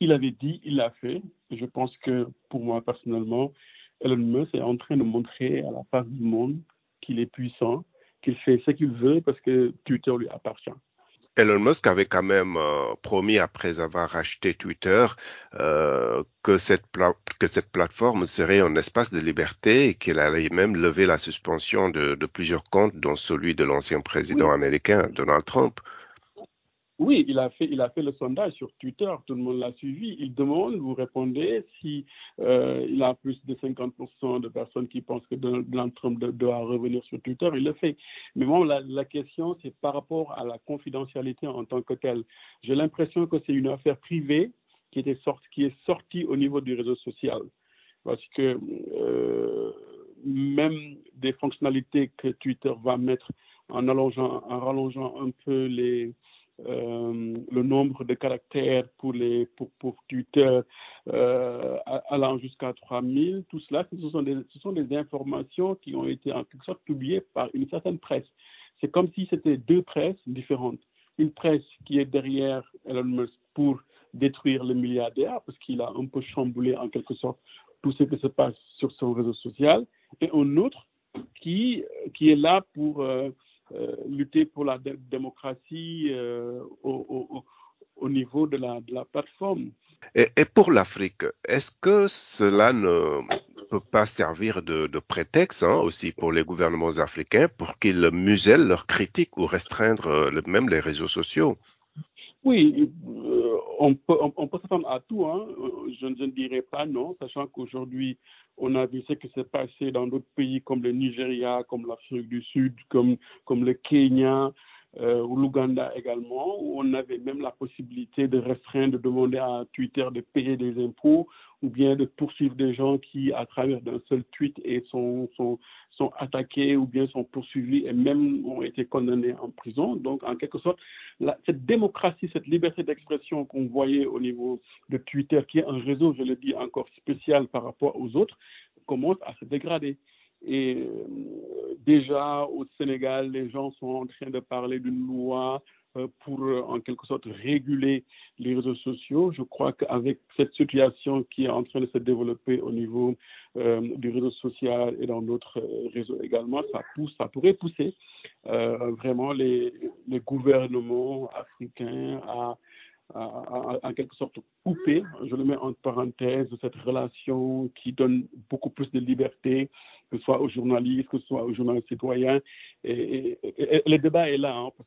il avait dit, il l'a fait. Je pense que pour moi personnellement, Elon Musk est en train de montrer à la face du monde qu'il est puissant, qu'il fait ce qu'il veut parce que Twitter lui appartient. Elon Musk avait quand même euh, promis, après avoir racheté Twitter, euh, que, cette que cette plateforme serait un espace de liberté et qu'il allait même lever la suspension de, de plusieurs comptes, dont celui de l'ancien président américain, Donald Trump. Oui, il a, fait, il a fait le sondage sur Twitter, tout le monde l'a suivi. Il demande, vous répondez, si euh, il a plus de 50% de personnes qui pensent que Donald Trump doit revenir sur Twitter, il le fait. Mais moi, la, question, c'est par rapport à la confidentialité en tant que telle. J'ai l'impression que c'est une affaire privée qui, était sorti, est sortie au niveau du réseau social. Parce que euh, même des fonctionnalités que Twitter va mettre en allongeant, en rallongeant un peu les euh, le nombre de caractères pour, les, pour, pour Twitter euh, allant jusqu'à 3000, tout cela, ce sont, des, ce sont des informations qui ont été en quelque sorte publiées par une certaine presse. C'est comme si c'était deux presses différentes. Une presse qui est derrière Elon Musk pour détruire le milliardaire, parce qu'il a un peu chamboulé en quelque sorte tout ce qui se passe sur son réseau social, et un autre qui, qui est là pour euh, lutter pour la démocratie euh, au, au, au, niveau de la, de la plateforme. Et, et pour l'Afrique, est-ce que cela ne peut pas servir de, de prétexte hein, aussi pour les gouvernements africains pour qu'ils musellent leurs critiques ou restreindre euh, même les réseaux sociaux? Oui, euh, on peut, s'attendre à tout. Hein. Je, ne dirais pas non, sachant qu'aujourd'hui, on a vu ce qui s'est passé dans d'autres pays comme le Nigeria, comme l'Afrique du Sud, comme le Kenya, euh, ou l'Ouganda également, où on avait même la possibilité de restreindre, de demander à Twitter de payer des impôts ou bien de poursuivre des gens qui, à travers d'un seul tweet, et sont, sont, sont attaqués ou bien sont poursuivis et même ont été condamnés en prison. Donc, en quelque sorte, cette démocratie, cette liberté d'expression qu'on voyait au niveau de Twitter, qui est un réseau, je le dis encore spécial par rapport aux autres, commence à se dégrader. Et euh, déjà au Sénégal, les gens sont en train de parler d'une loi euh, pour euh, en quelque sorte réguler les réseaux sociaux. Je crois qu'avec cette situation qui est en train de se développer au niveau du réseau social et dans d'autres réseaux également, ça pousse, ça pourrait pousser vraiment les, les gouvernements africains à en quelque sorte couper, je le mets en parenthèse, cette relation qui donne beaucoup plus de liberté, que ce soit aux journalistes, que ce soit aux journalistes citoyens. Et, le débat est là, hein, parce